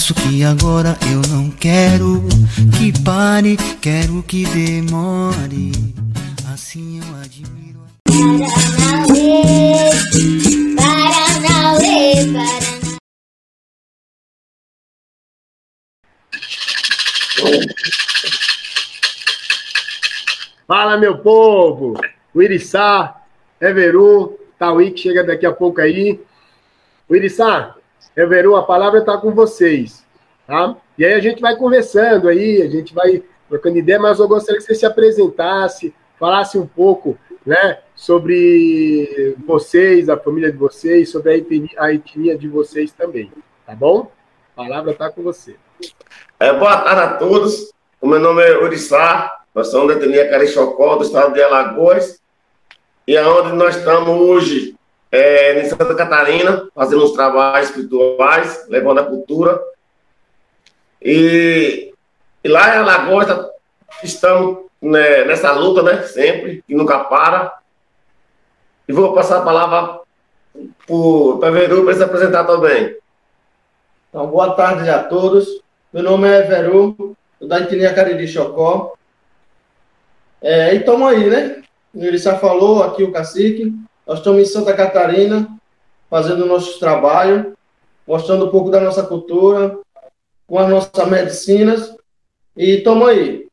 Confesso que agora eu não quero que pare, quero que demore. Assim eu admiro. Paranauê, Paranauê, Paranauê. Fala, meu povo! O Iriçá, Everu, Tauí, que chega daqui a pouco aí. O Everu, a palavra está com vocês, tá? E aí a gente vai conversando aí, a gente vai trocando ideia, mas eu gostaria que você se apresentasse, falasse um pouco, né, sobre vocês, a família de vocês, sobre a etnia, a etnia de vocês também, tá bom? A palavra está com você. É, boa tarde a todos. O meu nome é Urissá, nós somos da etnia Carixocó, do estado de Alagoas, e aonde nós estamos hoje é, em Santa Catarina, fazendo uns trabalhos espirituais, levando a cultura. E, e lá em Alagoas estamos né, nessa luta, né, sempre, que nunca para. E vou passar a palavra para o Veru para se apresentar também. Então, boa tarde a todos. Meu nome é Veru, da etnia Cariri Chocó. É, e estamos aí, né? O Irissá falou, aqui o cacique. Nós estamos em Santa Catarina, fazendo nossos trabalhos, mostrando um pouco da nossa cultura, com as nossas medicinas. E estamos aí.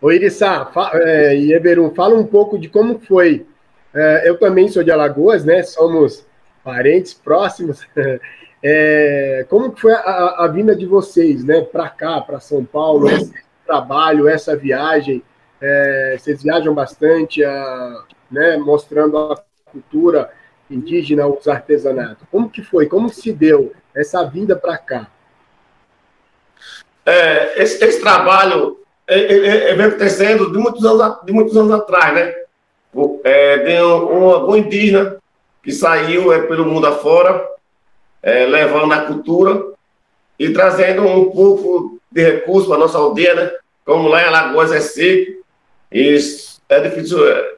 Ô Irissá, é, e fala um pouco de como foi. É, eu também sou de Alagoas, né? Somos parentes próximos. É, como que foi a, a vinda de vocês, né? Para cá, para São Paulo, esse trabalho, essa viagem. É, vocês viajam bastante, a, né? Mostrando a cultura indígena, os artesanatos. Como que foi? Como se deu essa vinda para cá? É, esse, esse trabalho é, é, é, vem acontecendo de muitos anos, a- de muitos anos atrás, né? É, tem um, um, algum indígena que saiu é, pelo mundo afora, é, levando a cultura e trazendo um pouco de recurso para nossa aldeia, né? Como lá em Alagoas é seco e é difícil é,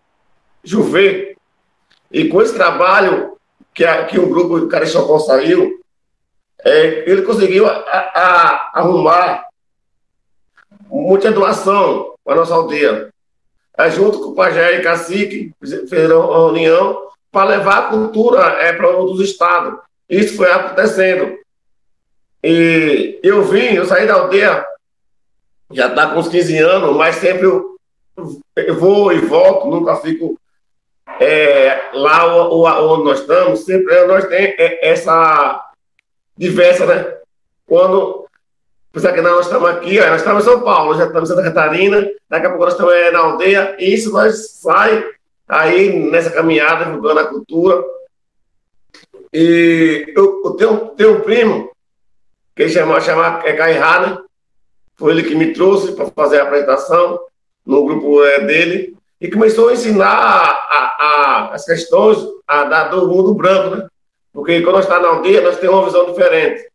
chover. E com esse trabalho que, a, que o grupo do saiu, é, ele conseguiu a- a- arrumar muita doação para nossa aldeia. É, junto com o Pajé e Cacique, fizeram uma união para levar a cultura é, para outros estados. Isso foi acontecendo. E eu vim, eu saí da aldeia, já está com uns 15 anos, mas sempre eu, eu vou e volto, nunca fico é, lá onde nós estamos, sempre nós temos é, essa diversa, né? Quando Apesar que nós estamos aqui, nós estamos em São Paulo, já estamos em Santa Catarina, daqui a pouco nós estamos é, na aldeia, e isso nós sai aí nessa caminhada, divulgando a cultura. E eu, eu tenho, tenho um primo, que ele chama, chama é Cairá, né? Foi ele que me trouxe para fazer a apresentação no grupo é, dele, e começou a ensinar a, a- as questões a, da, do mundo branco, né? Porque quando nós estamos na aldeia, nós temos uma visão diferente.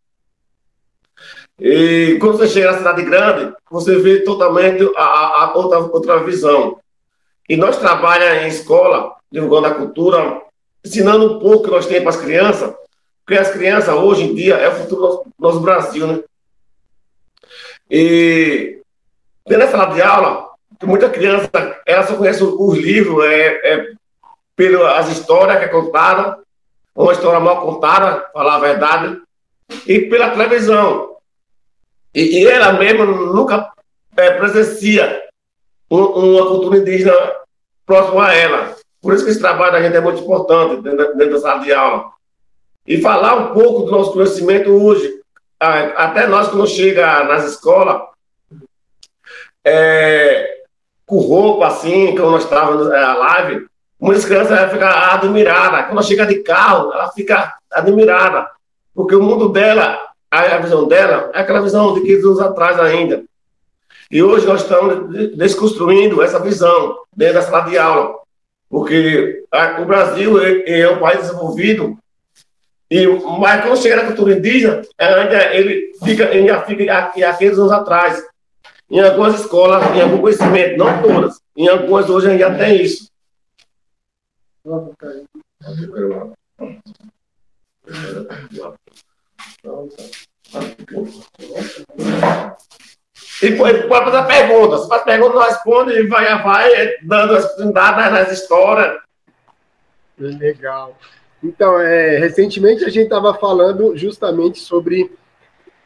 E quando você chega na cidade grande, você vê totalmente a, outra, outra visão. E nós trabalhamos em escola, divulgando a cultura, ensinando um pouco que nós temos para as crianças, porque as crianças, hoje em dia, é o futuro do nosso, nosso Brasil, né? E da sala de aula, muita criança, ela só conhece os livros, é, é pelas histórias que é contada, uma história mal contada, falar a verdade, e pela televisão. E, e ela mesma nunca é, presencia um- uma cultura indígena próxima a ela. Por isso que esse trabalho da gente é muito importante dentro, dentro da sala de aula. E falar um pouco do nosso conhecimento hoje. Até nós, quando chega nas escolas, é, com roupa assim, como nós estávamos na live, muitas crianças ela ficam admiradas. Quando chega de carro, ela fica admirada. Porque o mundo dela, a, visão dela, é aquela visão de 15 anos atrás ainda. E hoje nós estamos de- desconstruindo essa visão dentro da sala de aula. Porque a- o Brasil é, é um país desenvolvido, e, mas quando chega na cultura indígena, ainda ele fica, ainda fica aqui, aqueles anos atrás. Em algumas escolas, em algum conhecimento, não todas, em algumas hoje ainda tem isso. E pode, fazer perguntas. Faz pergunta, não responde e vai, vai dando as oportunidades nas histórias. Legal. Então, é, recentemente a gente estava falando justamente sobre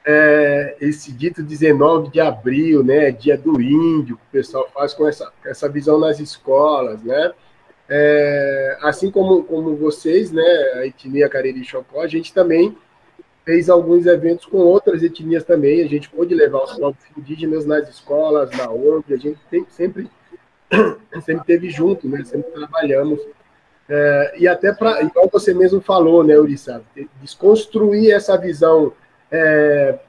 é, esse dito 19 de abril, né, dia do índio, que o pessoal faz com essa, essa visão nas escolas, né? É, assim como, como vocês, né, a etnia Cariri Chocó, a gente também fez alguns eventos com outras etnias também, a gente pôde levar os povos indígenas nas escolas, na ONG, a gente tem, sempre, sempre teve junto, né, sempre trabalhamos é, e até para, igual você mesmo falou, né, Urissa, desconstruir essa visão é,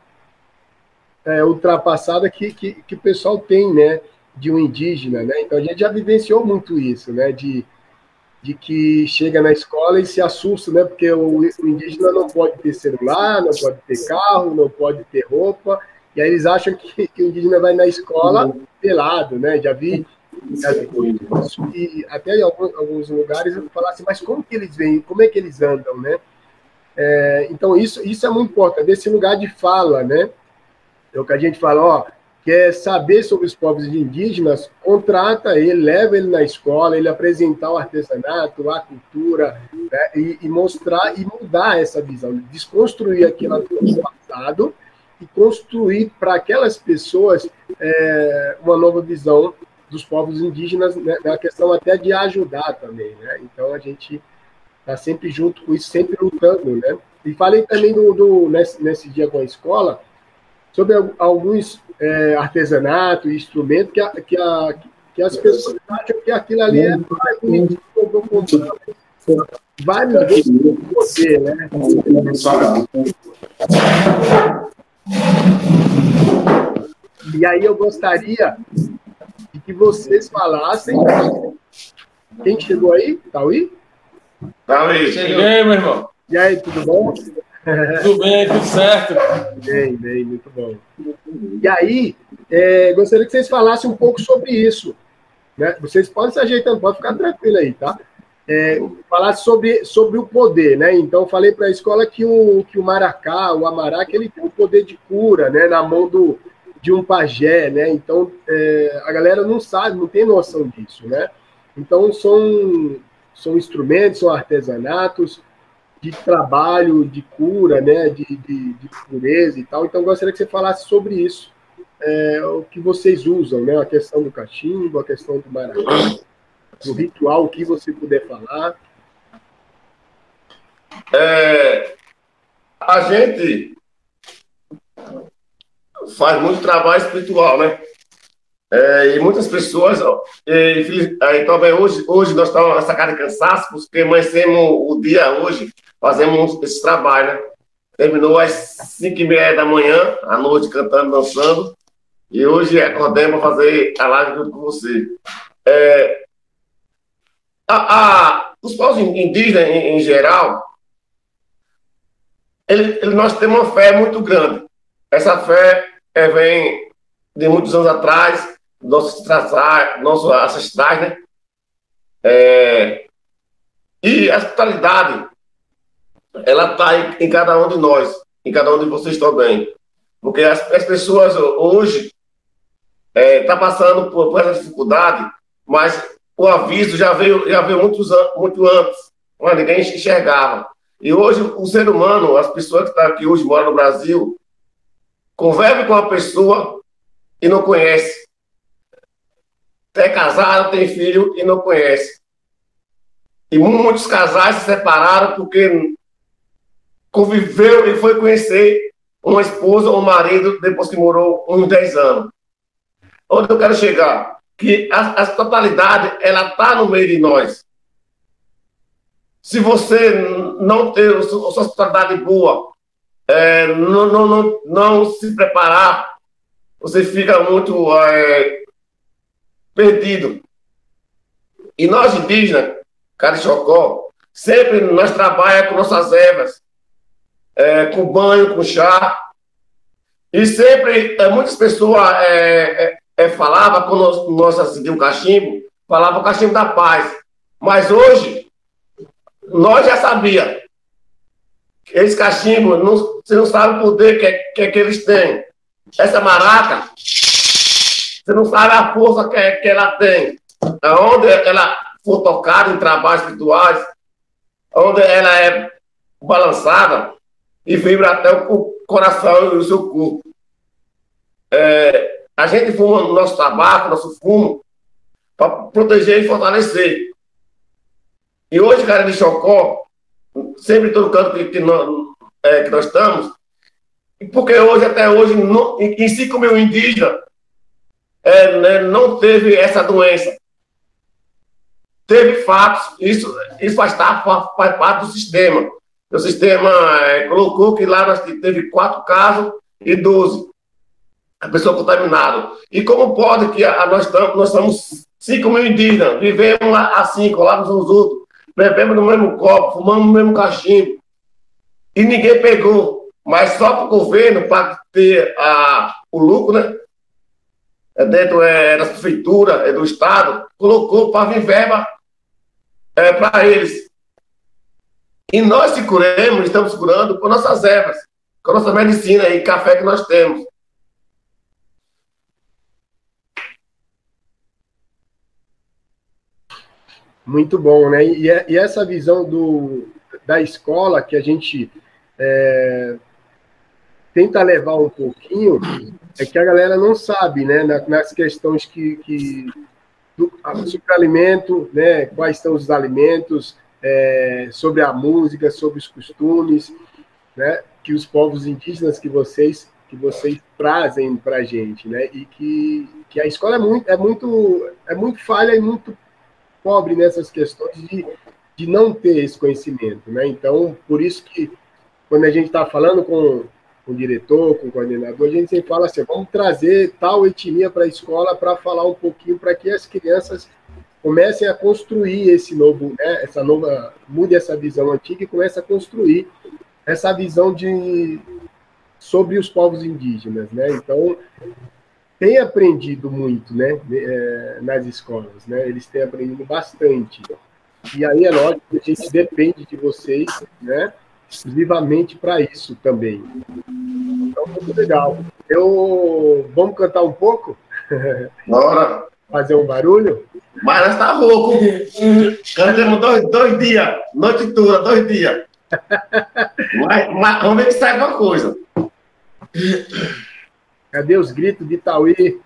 é, ultrapassada que, que, que, o pessoal tem, né, de um indígena, né? Então a gente já vivenciou muito isso, né, de, de que chega na escola e se assusta, né, porque o, indígena não pode ter celular, não pode ter carro, não pode ter roupa, e aí eles acham que, que o indígena vai na escola pelado, né? Já vi e até em alguns, alguns lugares eu falasse, assim, mas como que eles vêm, como é que eles andam, né? É, então isso, isso é muito importante, desse lugar de fala, né? É o que a gente fala, ó, quer saber sobre os povos indígenas, contrata ele, leva ele na escola, ele apresentar o artesanato, a cultura, né? e, e, mostrar e mudar essa visão, desconstruir aquilo do passado e construir para aquelas pessoas é, uma nova visão dos povos indígenas, né, na questão até de ajudar também, né? Então a gente está sempre junto com isso, sempre lutando, né? E falei também do, do nesse, nesse dia com a escola sobre alguns é, artesanatos e instrumentos que, a, que, a, que as pessoas acham que aquilo ali é mais bonito que eu vou comprar. Vários vezes poder, né? E aí eu gostaria que vocês falassem. Quem chegou aí? Tauí? Tauí. Cheguei, meu irmão. E aí, tudo bom? Tudo bem, tudo certo. Bem, bem, muito bom. E aí, é, gostaria que vocês falassem um pouco sobre isso. Né? Vocês podem se ajeitando, pode ficar tranquilo aí, tá? É, falar sobre, sobre o poder, né? Então, falei para a escola que o, que o maracá, o amará, que ele tem o poder de cura, né? Na mão do, de um pajé, né? Então é, a galera não sabe, não tem noção disso, né? Então são são instrumentos, são artesanatos de trabalho, de cura, né? De, de, de pureza e tal. Então gostaria que você falasse sobre isso, é, o que vocês usam, né? A questão do cachimbo, a questão do maracá, do ritual, o que você puder falar. É, a gente faz muito trabalho espiritual, né? É, e muitas pessoas, e, aí, também hoje, hoje nós estamos nessa cara de cansaço, porque amanhecemos o dia hoje, fazemos esse trabalho, né? Terminou às 5 e meia da manhã, à noite, cantando, dançando, e hoje acordamos para fazer a live junto com você. É, a, a, os povos indígenas, em, em geral, ele, ele, nós temos uma fé muito grande. Essa fé é, vem de muitos anos atrás, nossos, nossos ancestrais, né? É, e a espiritualidade, ela está em, cada um de nós, em cada um de vocês também. Porque as, as pessoas hoje estão é, tá passando por, por, essa dificuldade, mas o aviso já veio, já veio muitos, muito antes, quando ninguém enxergava. E hoje o ser humano, as pessoas que estão tá aqui hoje, moram no Brasil, convive com uma pessoa e não conhece. É casado, tem filho e não conhece. E muitos casais se separaram porque conviveu e foi conhecer uma esposa ou um marido depois que morou uns 10 anos. Onde eu quero chegar? Que a, a totalidade, ela está no meio de nós. Se você não ter a sua totalidade boa, é, não, não, não, não se preparar, você fica muito é, perdido. E nós indígenas, Carixocó, sempre nós trabalhamos com nossas ervas, é, com banho, com chá. E sempre, é, muitas pessoas é, é, é falavam, quando nós, nós o cachimbo, falavam o cachimbo da paz. Mas hoje, nós já sabíamos Esse cachimbo, não, você não sabe o poder que, é, que, é que eles têm. Essa maraca, você não sabe a força que, que ela tem. Onde ela for tocada em trabalhos rituais, onde ela é balançada e vibra até o coração e o seu corpo. É, a gente fuma o nosso tabaco, nosso fumo, para proteger e fortalecer. E hoje, cara de Chocó, sempre todo canto que, que, nós, é, que nós estamos, porque hoje, até hoje, no, em 5 mil indígenas, é, né, não teve essa doença. Teve fatos, isso, isso faz, faz, parte do sistema. O sistema é, colocou que lá nós teve quatro casos e 12 a pessoa contaminada. E como pode que a, a nós, estamos, nós somos 5 mil indígenas, vivemos assim, colados uns outros, bebemos no mesmo copo, fumamos no mesmo cachimbo, e ninguém pegou, mas só para o governo, para ter a, o lucro, né? É dentro é, da prefeitura, é do Estado, colocou para vir verba é, para eles. E nós se curemos, estamos curando com nossas ervas, com a nossa medicina e café que nós temos. Muito bom, né? E, e essa visão do, da escola que a gente é, tenta levar um pouquinho é que a galera não sabe, né? Nas questões que, que do, sobre alimento, né? Quais são os alimentos, é, sobre a música, sobre os costumes, né? Que os povos indígenas que vocês que vocês trazem para a gente, né? E que, que a escola é muito é muito é muito falha e muito pobre nessas questões de, de não ter esse conhecimento, né? Então, por isso que quando a gente está falando com, com o diretor, com o coordenador, a gente sempre fala assim, vamos trazer tal etnia para a escola para falar um pouquinho para que as crianças comecem a construir esse novo, né, essa nova, mude essa visão antiga e comece a construir essa visão de sobre os povos indígenas, né? Então, têm aprendido muito, né, é, nas escolas, né? Eles têm aprendido bastante. E aí é lógico que a gente depende de vocês, né, exclusivamente para isso também. Então, muito legal. Eu vamos cantar um pouco? Bora. Fazer um barulho? Mas nós tá rouco. Cantamos dois, dois dias, noite toda, dois dias. mas, mas vamos ver que sai alguma coisa. Cadê os gritos de Tauí?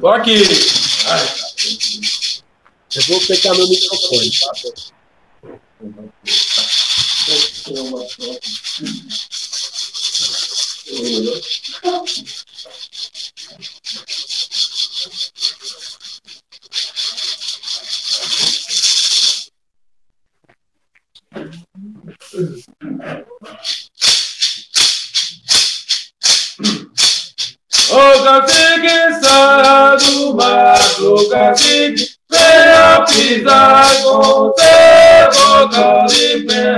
Tô aqui. Eu vou pegar meu microfone, tá? O cacique sai do mato, o cacique venha pisar com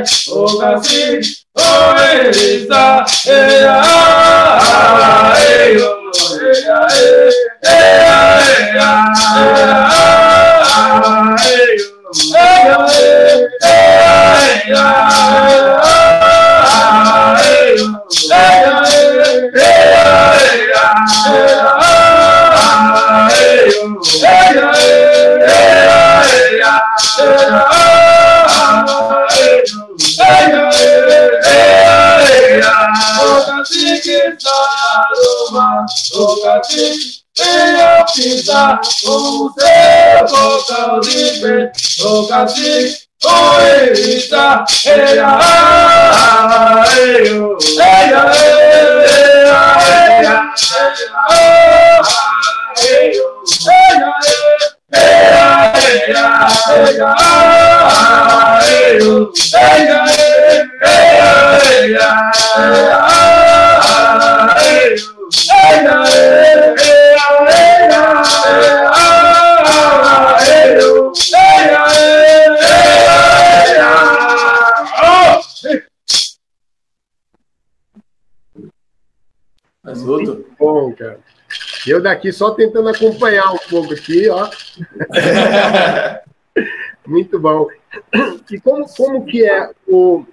de pé. O Venha pisar o seu vocal de pé, o cacique, o erita, eia, eia, eia, eia, Muito bom, cara. Eu daqui só tentando acompanhar um pouco aqui, ó. Muito bom. E como, como que é o,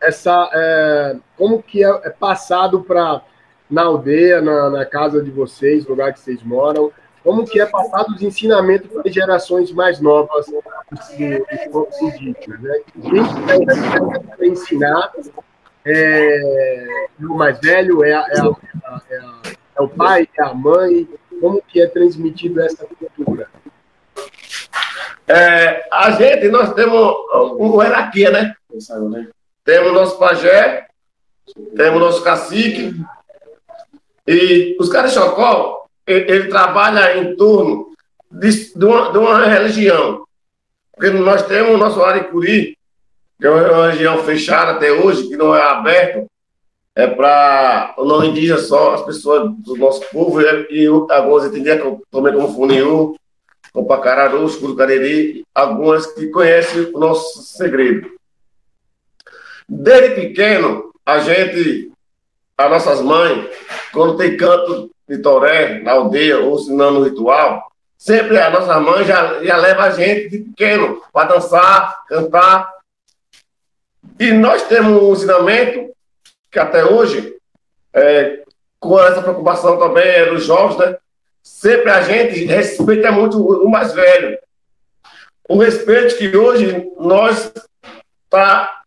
essa, é, como que é, é passado para na aldeia, na, na, casa de vocês, lugar que vocês moram, como que é passado os ensinamentos para gerações mais novas dos indígenas, né? Quem vai ensinar é, o mais velho, é, a, é, a, é, a, é o pai, é a mãe, como que é transmitido essa cultura? É, a gente, nós temos uma hierarquia, né? Temos nosso pajé, temos nosso cacique, e os caras ele, ele, trabalha em torno de, de, uma, de, uma, religião. Porque nós temos o nosso Aricuri, que é uma região fechada até hoje, que não é aberto, é para o não indígena só, as pessoas do nosso povo, e, algumas entendiam também como Funiú, como Pacararu, Cariri, algumas que conhecem o nosso segredo. Desde pequeno, a gente, as nossas mães, quando tem canto de toré na aldeia ou no ritual, sempre a nossa mãe já, já leva a gente de pequeno para dançar, cantar. E nós temos um ensinamento que até hoje, é, com essa preocupação também é dos jovens, né? Sempre a gente respeita muito o mais velho. O respeito que hoje nós está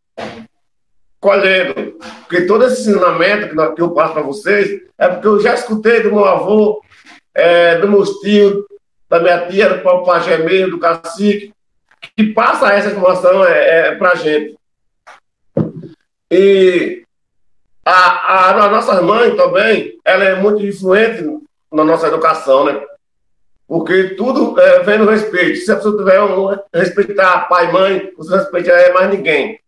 colhendo. Porque todo esse ensinamento que eu passo para vocês é porque eu já escutei do meu avô, é, do meu tio, da minha tia, do pajé mesmo, do cacique, que passa essa informação é, é para a gente. E a, a, a nossa mãe também, ela é muito influente na nossa educação, né? Porque tudo é, vem no respeito. Se a pessoa tiver um respeitar pai e mãe, você respeita é mais ninguém.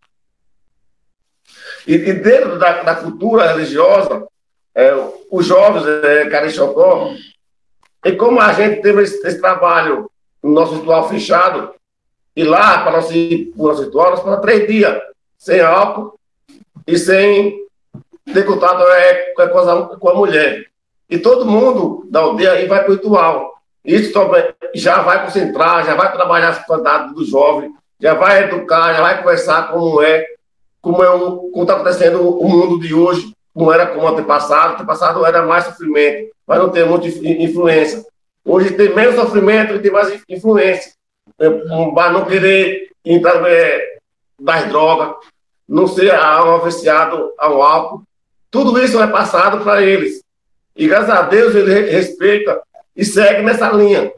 E, e dentro da, da, cultura religiosa, é, os jovens, é, e como a gente teve esse, esse, trabalho no nosso ritual fechado, e lá, para o nosso ritual, nós três dias sem álcool e sem ter contato é, com, a, com a mulher. E todo mundo da aldeia aí vai para o ritual. Isso também já vai concentrar, já vai trabalhar as qualidades do jovem, já vai educar, já vai conversar como é como é o, como está acontecendo o mundo de hoje, não era como antepassado, passado era mais sofrimento, mas não tem muita influência. Hoje tem menos sofrimento e tem mais influência. Para não querer entrar é, das drogas, não ser oficiado ao álcool. Tudo isso é passado para eles. E graças a Deus ele respeita e segue nessa linha.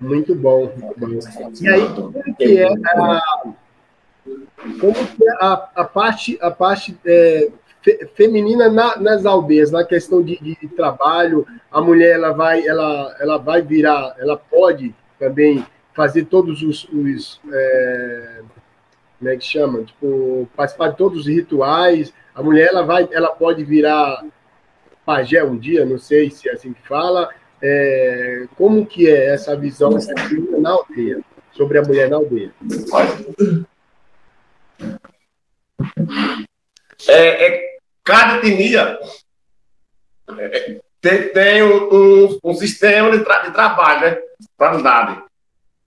Muito bom. E aí, como que é a, como que é a, a parte, a parte é, fe, feminina na, nas aldeias, na questão de, de, trabalho, a mulher ela vai, ela, ela vai virar, ela pode também fazer todos os, os é, como é que chama? Tipo, participar de todos os rituais. A mulher ela vai, ela pode virar pajé um dia, não sei se é assim que fala, é, como que é essa visão na aldeia, sobre a mulher na aldeia? É, é cada etnia é, tem, tem um, um, um, sistema de, tra de trabalho, né?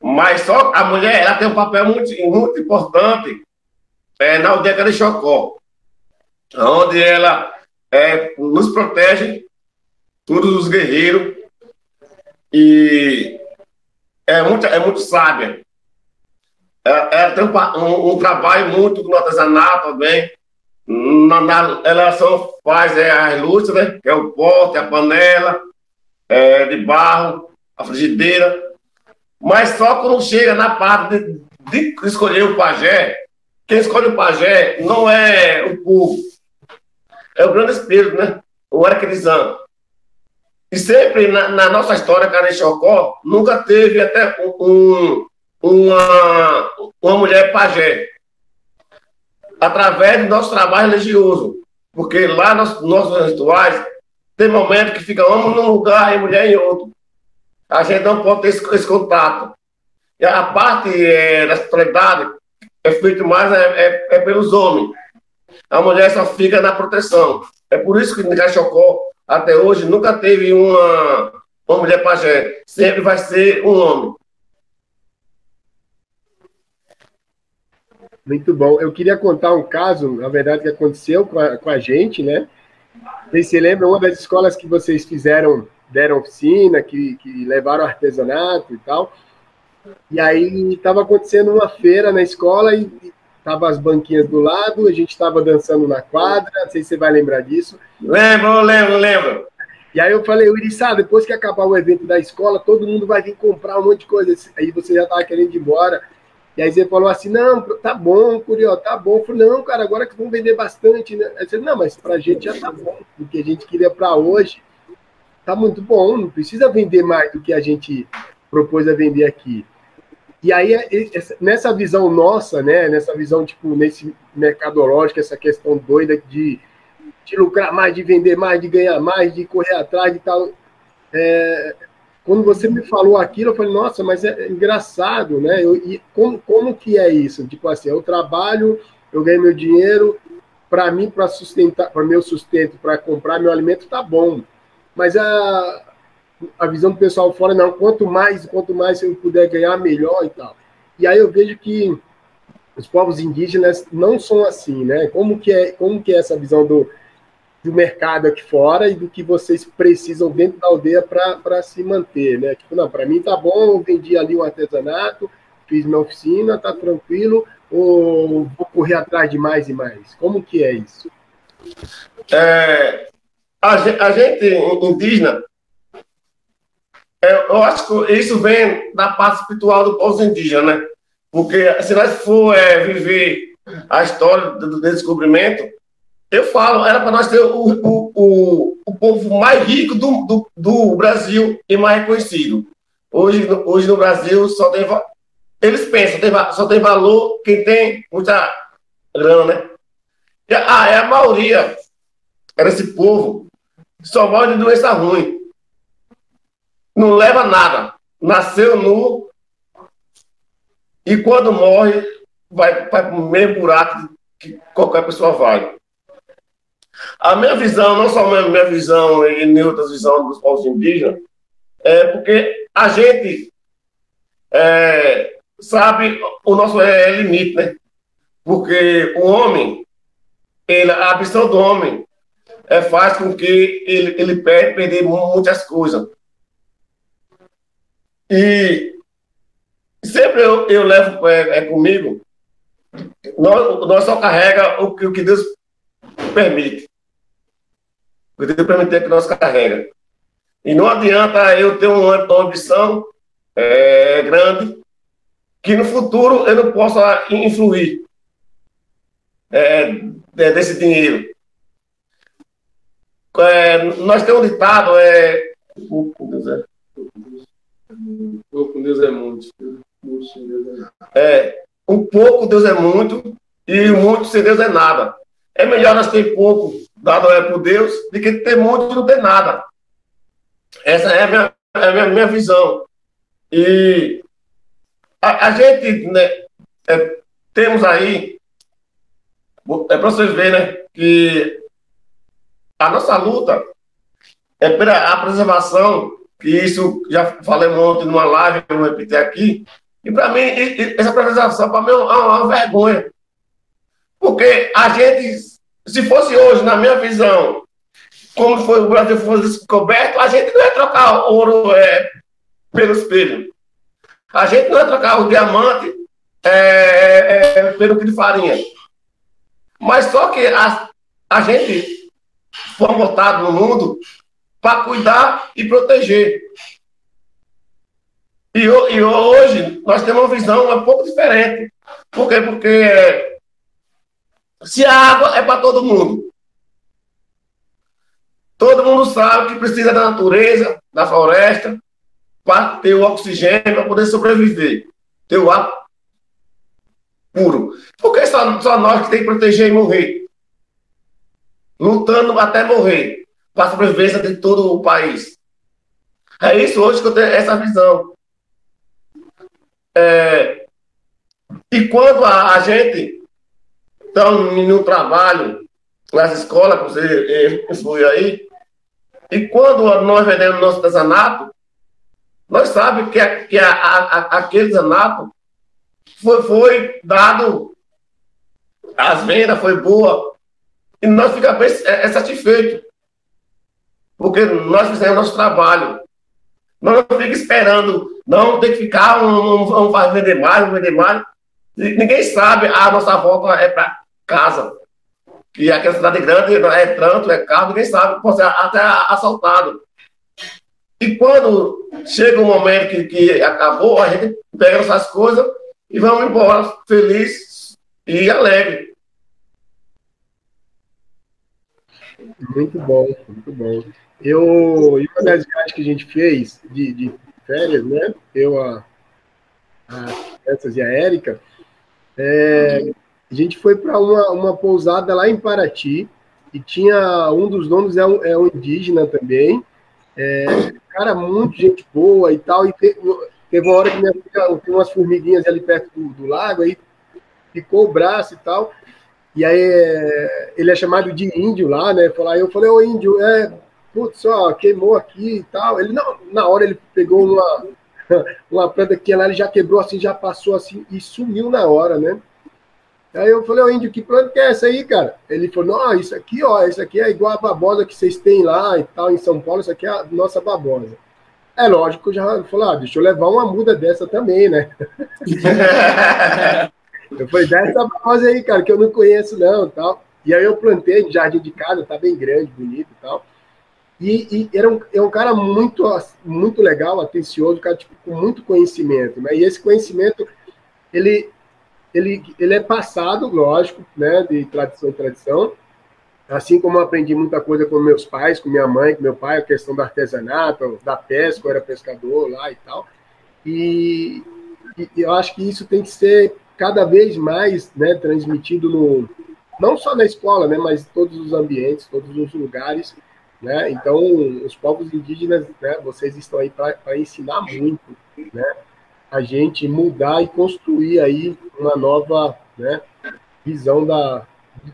Mas só a mulher ela tem um papel muito, muito importante é, na aldeia de Chocó, onde ela é, nos protege, todos os guerreiros, e é muito, é muito sábia. Ela, ela tem um, um, trabalho muito no artesanato também. Na, na, ela só faz é, as luzes, né? Que é o pote, a panela é, de barro, a frigideira. Mas só quando chega na parte de, de escolher o pajé, quem escolhe o pajé não é o povo, é o grande espírito, né? O Arquerizano. E sempre na, na nossa história, Chocó, nunca teve até um, uma, uma mulher pajé. Através do nosso trabalho religioso. Porque lá nos nossos rituais, tem momentos que fica homem num lugar e mulher em outro. A gente não pode ter esse, esse contato. E a parte é, da sexualidade é feita mais é, é, é, pelos homens. A mulher só fica na proteção. É por isso que em Cachocó até hoje nunca teve uma, uma mulher pajé. Sempre vai ser um homem. Muito bom. Eu queria contar um caso, na verdade, que aconteceu com a, com a gente, né? Vocês se lembram, uma das escolas que vocês fizeram, deram oficina, que, que levaram artesanato e tal. E aí estava acontecendo uma feira na escola e tava as banquinhas do lado, a gente estava dançando na quadra, não sei se você vai lembrar disso. Lembro, lembro, lembro. E aí eu falei, Urissá, depois que acabar o evento da escola, todo mundo vai vir comprar um monte de coisa. Aí você já estava querendo ir embora. E aí você falou assim, não, tá bom, Curió, tá bom. Eu falei, não, cara, agora que vão vender bastante, né? Aí você, não, mas pra gente já tá bom, porque a gente queria para hoje, tá muito bom, não precisa vender mais do que a gente propôs a vender aqui. E aí, é, nessa visão nossa, né, nessa visão, tipo, nesse mercadológico, essa questão doida de, de lucrar mais, de vender mais, de ganhar mais, de correr atrás e tal, é, quando você me falou aquilo, eu falei, nossa, mas é engraçado, né? Eu, e como, como que é isso? Tipo assim, eu trabalho, eu ganho meu dinheiro, para mim, para sustentar, para meu sustento, para comprar meu alimento, tá bom. Mas a, a visão do pessoal fora, não, quanto mais, quanto mais eu puder ganhar, melhor e tal. E aí eu vejo que os povos indígenas não são assim, né? Como que é, como que é essa visão do, do mercado aqui fora e do que vocês precisam dentro da aldeia para se manter, né? Tipo, não, para mim tá bom, vendi ali um artesanato, fiz minha oficina, tá tranquilo, ou vou correr atrás de mais e mais? Como que é isso? É, a, gente, indígena, eu acho que isso vem da parte espiritual do povo indígena, né? Porque se nós for é, viver a história do descobrimento, eu falo, era para nós ter o, o, o, o, povo mais rico do, do, do, Brasil e mais reconhecido. Hoje, hoje no Brasil só tem. Eles pensam, tem, só tem valor quem tem muita grana, né? E, ah, é a maioria. Era esse povo. Só morre de doença ruim não leva nada. Nasceu nu e quando morre, vai, para o mesmo buraco que qualquer pessoa vai. A minha visão, não só a minha visão e outras visões dos povos indígenas, é porque a gente é, sabe o nosso é, limite, né? Porque o homem, ele, a ambição do homem é, faz com que ele, ele perde, perder muitas coisas. E sempre eu, eu levo é, é comigo, nós, nós só carrega o o que Deus permite. O que Deus permite é que nós carrega. E não adianta eu ter uma, uma ambição é, grande que no futuro eu não possa influir é, desse dinheiro. É, nós temos um ditado, é, Deus é muito. É, um pouco Deus é muito e muito sem Deus é nada. É melhor nós ter pouco dado é por Deus do que ter muito e não ter nada. Essa é a minha, é a minha, minha visão. E a, a gente né, é, temos aí, é para vocês verem né, que a nossa luta é pela preservação que isso já falei ontem numa live, eu vou repetir aqui. E para mim, essa privatização, para mim, é uma, vergonha. Porque a gente, se fosse hoje, na minha visão, como foi o Brasil fosse descoberto, a gente não ia trocar ouro é, pelo espelho. A gente não ia trocar o diamante é, é, é pelo quilo de farinha. Mas só que a, a gente foi botado no mundo para cuidar e proteger. E, e, hoje nós temos uma visão um pouco diferente. Por quê? Porque se a água é para todo mundo, todo mundo sabe que precisa da natureza, da floresta, para ter o oxigênio, para poder sobreviver, ter o ar puro. Por que só, só nós que tem que proteger e morrer? Lutando até morrer para a sobrevivência de todo o país. É isso hoje que eu tenho essa visão. É, e quando a, a gente está no trabalho, nas escolas, que você foi aí, e quando nós vendemos nosso artesanato, nós sabemos que, que a, a, aquele artesanato foi, foi dado as vendas foi boa. E nós ficamos é, é satisfeitos. Porque nós fizemos nosso trabalho. Não fica esperando, não tem que ficar, um, um, vender mais, vender mais. Ninguém sabe, a nossa volta é para casa. E aqui na cidade grande é tanto, é carro, ninguém sabe, pode ser até assaltado. E quando chega um momento que, que acabou, a gente pega essas coisas e vamos embora feliz e alegre. Muito bom, muito bom. Eu, e uma das viagens que a gente fez de, de férias, né? Eu, a, a Essas e a Érica, é, a gente foi para uma, uma pousada lá em Paraty e tinha um dos donos é um, é um indígena também, é, cara, muito gente boa e tal. E teve, teve uma hora que minha filha tem umas formiguinhas ali perto do, do, lago, aí ficou o braço e tal. E aí é, ele é chamado de índio lá, né? Falar, eu falei, ô índio, é, putz, ó, queimou aqui e tal. Ele não, na hora ele pegou uma, uma planta que lá, ele já quebrou assim, já passou assim e sumiu na hora, né? Aí eu falei, ô índio, que planta que é essa aí, cara? Ele falou, não, isso aqui, ó, isso aqui é igual a babosa que vocês têm lá e tal, em São Paulo, isso aqui é a nossa babosa. É lógico, já falou, ah, deixa eu levar uma muda dessa também, né? eu falei, dá essa babosa aí, cara, que eu não conheço não, tal. E aí eu plantei no jardim de casa, tá bem grande, bonito e tal. E, e era um, é um cara muito, muito legal, atencioso, cara tipo, com muito conhecimento. Né? E esse conhecimento, ele, ele, ele é passado, lógico, né, de tradição em tradição. Assim como eu aprendi muita coisa com meus pais, com minha mãe, com meu pai, a questão do artesanato, da pesca, eu era pescador lá e tal. E, e eu acho que isso tem que ser cada vez mais né, transmitido no, não só na escola, né, mas em todos os ambientes, todos os lugares. Né? Então, os povos indígenas, né, vocês estão aí para ensinar muito, né? a gente mudar e construir aí uma nova né, visão da,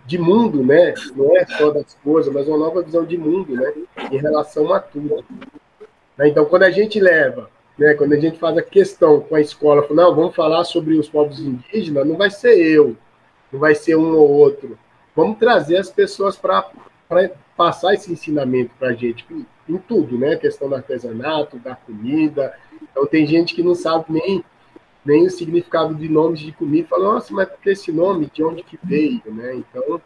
de mundo, né? Não é só das coisas, mas uma nova visão de mundo, né? Em relação a tudo. Né? Então, quando a gente leva, né? Quando a gente faz a questão com a escola, não, vamos falar sobre os povos indígenas, não vai ser eu, não vai ser um ou outro. Vamos trazer as pessoas para passar esse ensinamento para a gente em tudo, né? Questão do artesanato, da comida, então tem gente que não sabe nem, nem o significado de nomes de comida, fala, nossa, mas por que esse nome? De onde que veio? Né? Então,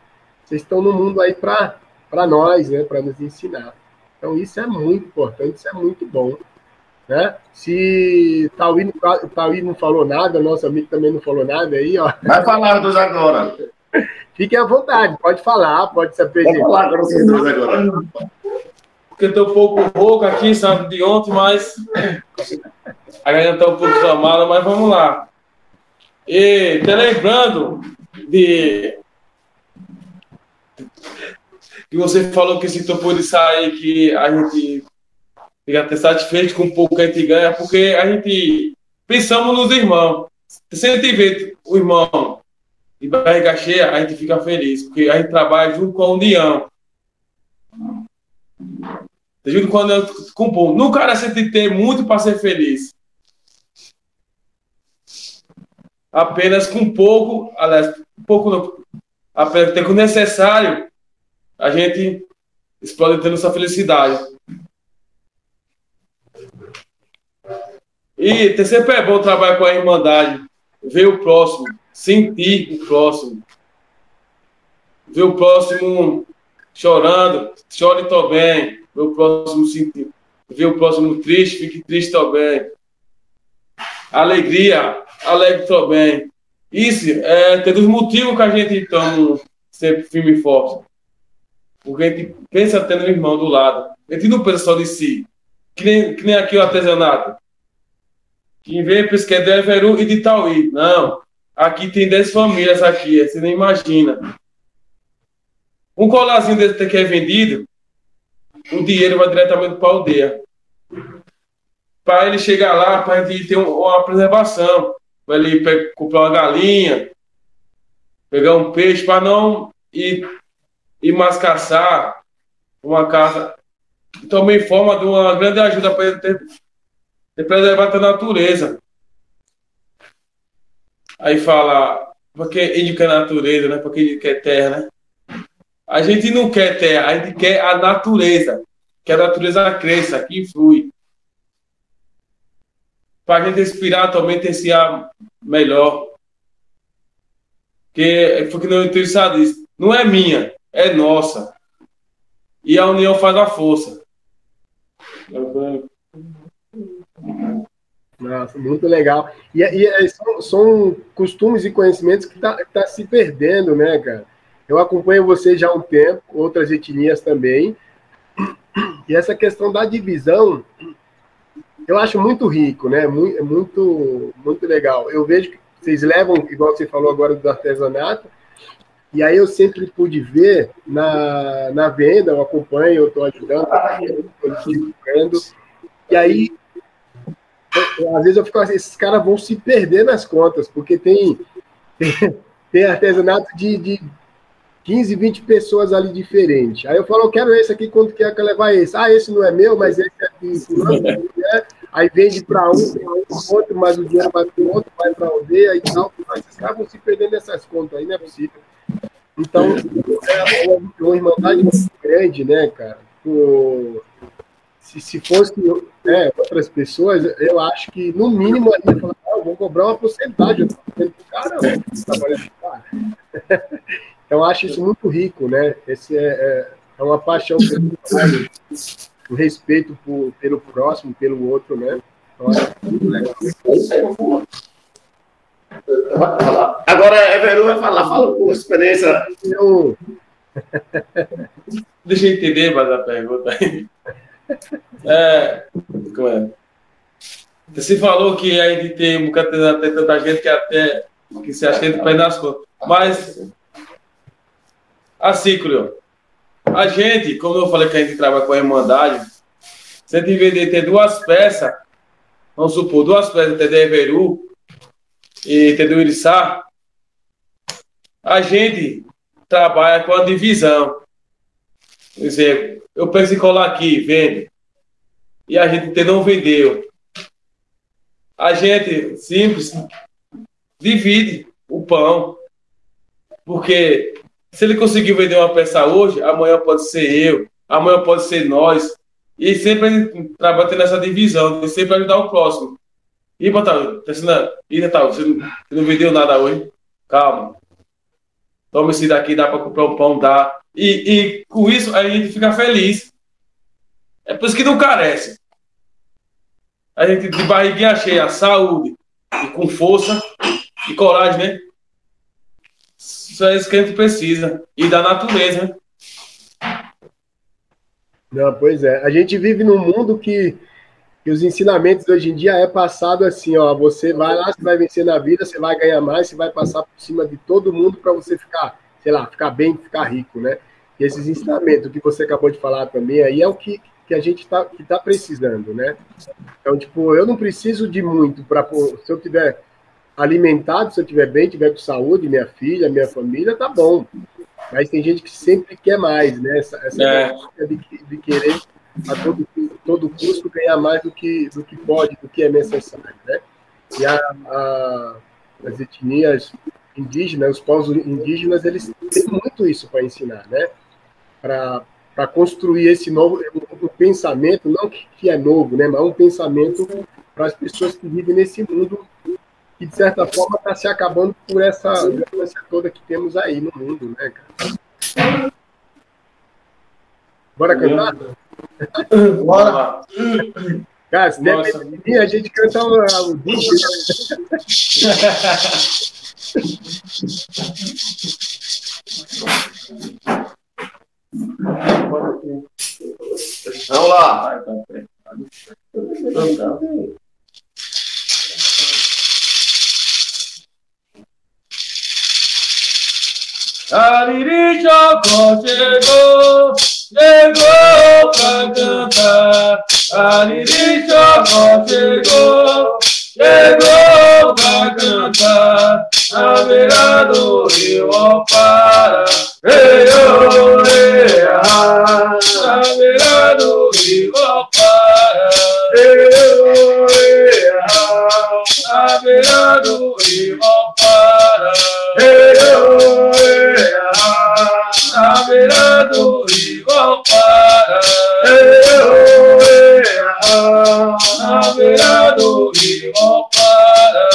vocês estão no mundo aí para nós, né? para nos ensinar. Então isso é muito importante, isso é muito bom. Né? Se Tauí, Tauí não falou nada, nosso amigo também não falou nada aí, ó. Vai falar dos agora. Fiquem à vontade, pode falar, pode se apresentar. Pode falar vocês dois agora porque eu tô um pouco rouco aqui, sabe, de ontem, mas a garganta tá um pouco chamada, mas vamos lá. E te lembrando de que você falou que se topou de sair, que a gente fica até satisfeito com o pouco que a gente ganha, porque a gente pensamos nos irmãos. Se a gente vê o irmão de barriga cheia, a gente fica feliz, porque a gente trabalha junto com a união. Desde quando eu compor. Nunca era sempre ter muito para ser feliz. Apenas com pouco, aliás, pouco não, apenas ter o necessário, a gente pode ter nossa felicidade. E sempre é bom trabalhar com a Irmandade, ver o próximo, sentir o próximo, ver o próximo chorando, chore também, meu próximo sentir, ver o próximo triste, fique triste também. Alegria, alegre também. Isso é tem dos motivos que a gente estamos sempre firme e forte. Porque a gente pensa tendo um irmão do lado. A gente não pensa só de si. Que nem, que nem aqui o artesanato. Quem vem é de Everu e de Tauí. Não. Aqui tem 10 famílias aqui, você nem imagina. Um colarzinho desse que é vendido, o dinheiro vai diretamente para a aldeia. Para ele chegar lá, para a gente ter uma preservação. Para ele comprar uma galinha, pegar um peixe, para não ir, ir mais caçar uma casa. Também forma de uma grande ajuda para ele ter, ter preservado a natureza. Aí fala, porque índio quer natureza, né? Porque índio quer terra, né? A gente não quer terra, a gente quer a natureza. Que a natureza cresça, que flui. Para a gente respirar também ter esse ar melhor. Que foi que isso. Não é minha, é nossa. E a união faz a força. Nossa, muito legal. E, e é, são, são, costumes e conhecimentos que está tá se perdendo, né, cara? Eu acompanho você já há um tempo, outras etnias também. E essa questão da divisão, eu acho muito rico, né? Muito, é muito, muito legal. Eu vejo que vocês levam, igual você falou agora do artesanato, e aí eu sempre pude ver na, na venda, eu acompanho, eu estou ajudando, estou e aí às vezes eu fico assim, esses caras vão se perder nas contas, porque tem, tem, tem artesanato de, de 15, 20 pessoas ali diferentes. Aí eu falo, eu quero esse aqui, quanto que é que levar esse? Ah, esse não é meu, mas esse aqui, é. Aí vende para um, tem um outro, mas o dinheiro vai para o outro, vai para a aldeia e tal. Mas esses caras vão se perder nessas contas aí, não é possível. Então, é uma, uma irmandade muito grande, né, cara? Se, se fosse né, outras pessoas, eu acho que, no mínimo, ali, eu falar, ah, eu vou cobrar uma porcentagem. Eu tô cara, cara. Então, eu acho isso muito rico, né? Esse é, é, é uma paixão pelo o respeito por, pelo próximo, pelo outro, né? Então, acho muito legal. Agora, Everu vai falar, fala por experiência. Eu... Deixa eu entender mais a pergunta aí. É, como é? Você falou que a gente tem um bocado de tanta gente que até que se acha que perde nas contas. Mas, assim, Cleo, a gente, como eu falei que a gente trabalha com a Irmandade, se a gente vender ter duas peças, vamos supor, duas peças, de Everu e ter do Iriçá, a gente trabalha com a divisão. Por exemplo, eu penso em colar aqui, vende. E a gente não vendeu. A gente, simples, divide o pão. Porque se ele conseguir vender uma peça hoje, amanhã pode ser eu, amanhã pode ser nós. E sempre a gente trabalha tendo essa divisão, de sempre ajudar o próximo. E botar, tá e Natal, você não vendeu nada hoje? Calma. Toma esse daqui, dá para comprar um pão, dá. E, e com isso a gente fica feliz. É por isso que não carece. A gente de barriguinha cheia, saúde, e com força e coragem, né? Isso é isso que a gente precisa. E da natureza, né? Não, pois é. A gente vive num mundo que, que os ensinamentos hoje em dia é passado assim, ó. Você vai lá, você vai vencer na vida, você vai ganhar mais, você vai passar por cima de todo mundo para você ficar sei lá, ficar bem, ficar rico, né? E esses ensinamentos que você acabou de falar também aí é o que, que a gente está tá precisando, né? Então, tipo, eu não preciso de muito para se eu tiver alimentado, se eu tiver bem, tiver com saúde, minha filha, minha família, tá bom. Mas tem gente que sempre quer mais, né? Essa, essa é. de, de, querer a todo, todo custo ganhar mais do que, do que pode, do que é necessário, né? E a, a, as etnias indígenas, os povos indígenas, eles têm muito isso para ensinar, né? Para construir esse novo um, pensamento, não que, que, é novo, né? Mas um pensamento para as pessoas que vivem nesse mundo que, de certa forma, está se acabando por essa violência toda que temos aí no mundo, né, cara? Bora cantar? Bora! Cara, se der a gente canta o, o disco. Vamos lá. Ariri Chocó chegou, chegou pra cantar. Ariri Chocó chegou, chegou pra cantar na beira do rio Opara. Ei, oh, ei, na beira do rio Opara. Ei, oh, ei, na beira do rio Opara. Ei, beira do rio Alpara. Na beira do rio Alpara.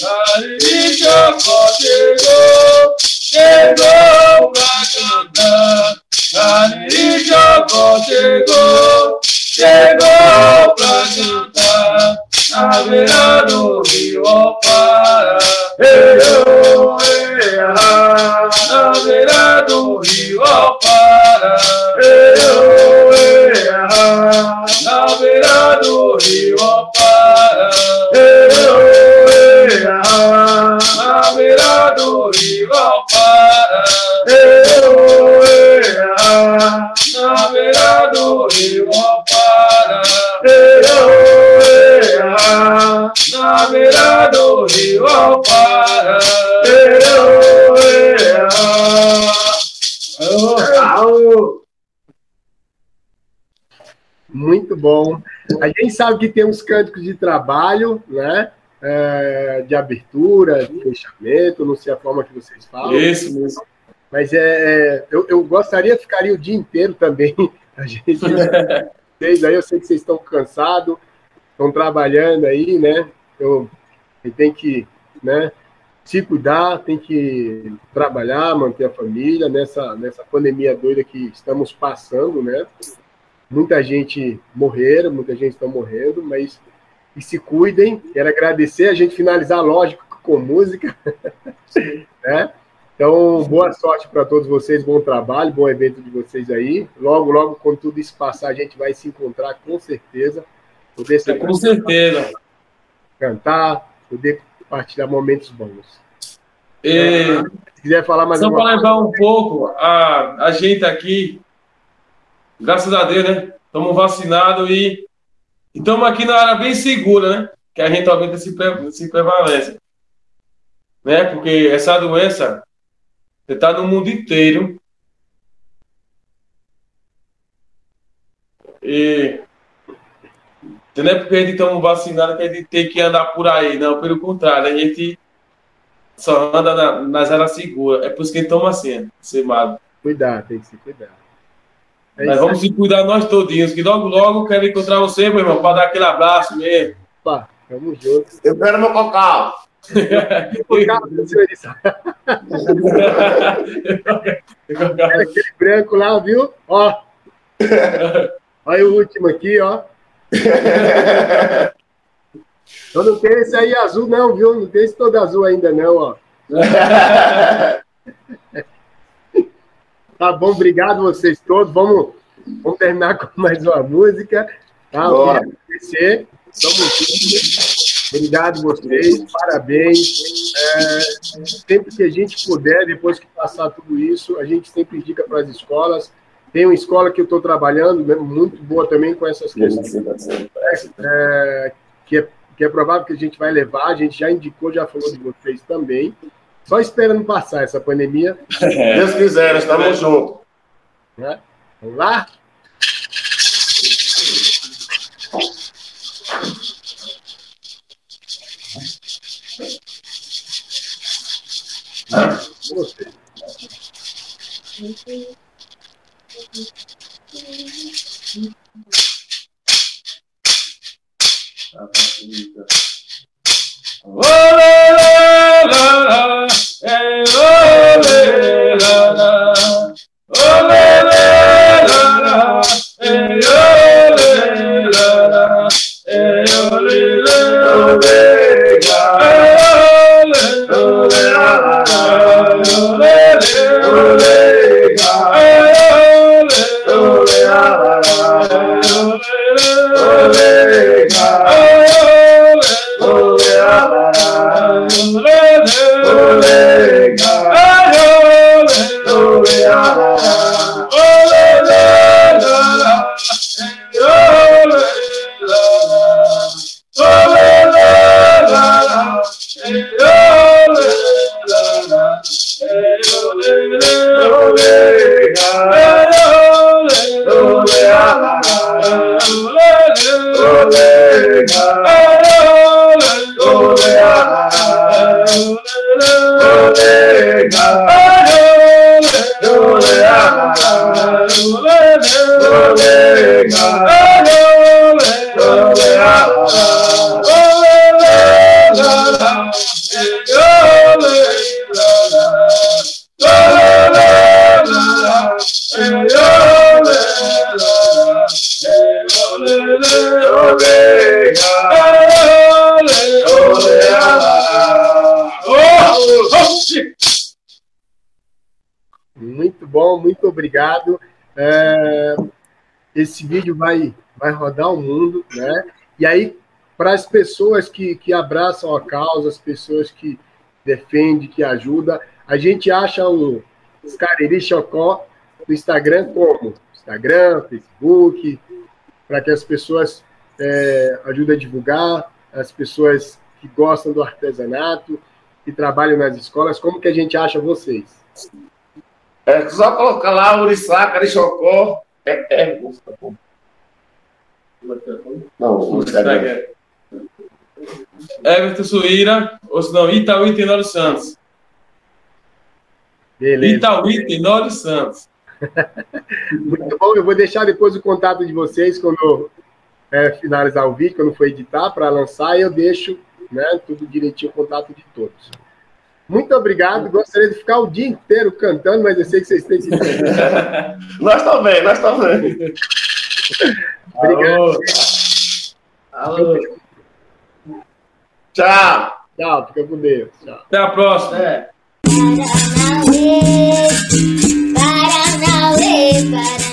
Cariri Chocó chegou, chegou pra cantar. Cariri Chocó chegou, chegou pra cantar. Na beira do rio Alpara. Na Na beira do rio Alpara. Na beira do rio Alpara. Na beira do rio Alpara. Na beira do rio Alpara. Muito bom. A gente sabe que tem uns cânticos de trabalho, né? É, de abertura, de fechamento, não sei a forma que vocês falam. Isso mesmo. Mas é, eu, eu gostaria, ficaria o dia inteiro também. A gente, vocês aí, eu sei que vocês estão cansados, estão trabalhando aí, né? Eu, eu tem que, né? Se cuidar, tem que trabalhar, manter a família nessa, nessa pandemia doida que estamos passando, né? Muita gente morreram, muita gente está morrendo, mas e se cuidem. Quero agradecer, a gente finalizar, lógico, com música. né? Então, boa sorte para todos vocês, bom trabalho, bom evento de vocês aí. Logo, logo, quando tudo isso passar, a gente vai se encontrar com certeza. Poder se Com certeza. cantar, poder compartilhar momentos bons. E, Se quiser falar mais só para lembrar um pouco, a, a gente aqui, graças a Deus, né? Estamos vacinados e estamos aqui na área bem segura, né? Que a gente aumenta esse, pre- esse prevalência. Né? Porque essa doença, está no mundo inteiro. E não é porque a gente estamos vacinados que a gente tem que andar por aí, não, pelo contrário, a gente só anda na, nas áreas seguras. É por isso que estamos assim, ser mago. Cuidar, tem que se cuidar. É Mas vamos se cuidar nós todinhos, que logo, logo quero encontrar você, meu irmão, para dar aquele abraço mesmo. pá. Tamo junto. Eu quero meu cocau. Era aquele branco lá, viu? Ó. Olha o último aqui, ó. Eu não tenho esse aí azul, não, viu? Não tem esse todo azul ainda, não, ó. Tá bom, obrigado vocês todos. Vamos, vamos terminar com mais uma música. Tá? Bora. queria agradecer. Tamo junto. Obrigado vocês, parabéns. É, sempre que a gente puder, depois que passar tudo isso, a gente sempre indica para as escolas. Tem uma escola que eu estou trabalhando, né, muito boa também com essas questões é, que, é, que é provável que a gente vai levar, a gente já indicou, já falou de vocês também. Só esperando passar essa pandemia. Deus quiser, estamos juntos. Né? Vamos lá? Você. oh, obrigado. É, esse vídeo vai, vai rodar o mundo, né? E aí, para as pessoas que, que abraçam a causa, as pessoas que defendem, que ajudam, a gente acha o Scariri Chocó no Instagram como? Instagram, Facebook, para que as pessoas é, ajudem a divulgar, as pessoas que gostam do artesanato, que trabalham nas escolas, como que a gente acha vocês? É só colocar lá Uriçá, Carixocó. É, é. Não, o Instagram. Everton Suíra, ou se não, Itaú Tenório Santos. Beleza. Itaú Tenório Santos. Muito bom, eu vou deixar depois o contato de vocês quando eu é, finalizar o vídeo, quando for editar, para lançar, eu deixo né, tudo direitinho, o contato de todos. Muito obrigado. Gostaria de ficar o dia inteiro cantando, mas eu sei que vocês têm que. nós também, nós também. obrigado. Alô. Alô. Tchau. Tchau, fica com Deus. Tchau. Até a próxima. É. Paranauê, Paranauê, Paranauê.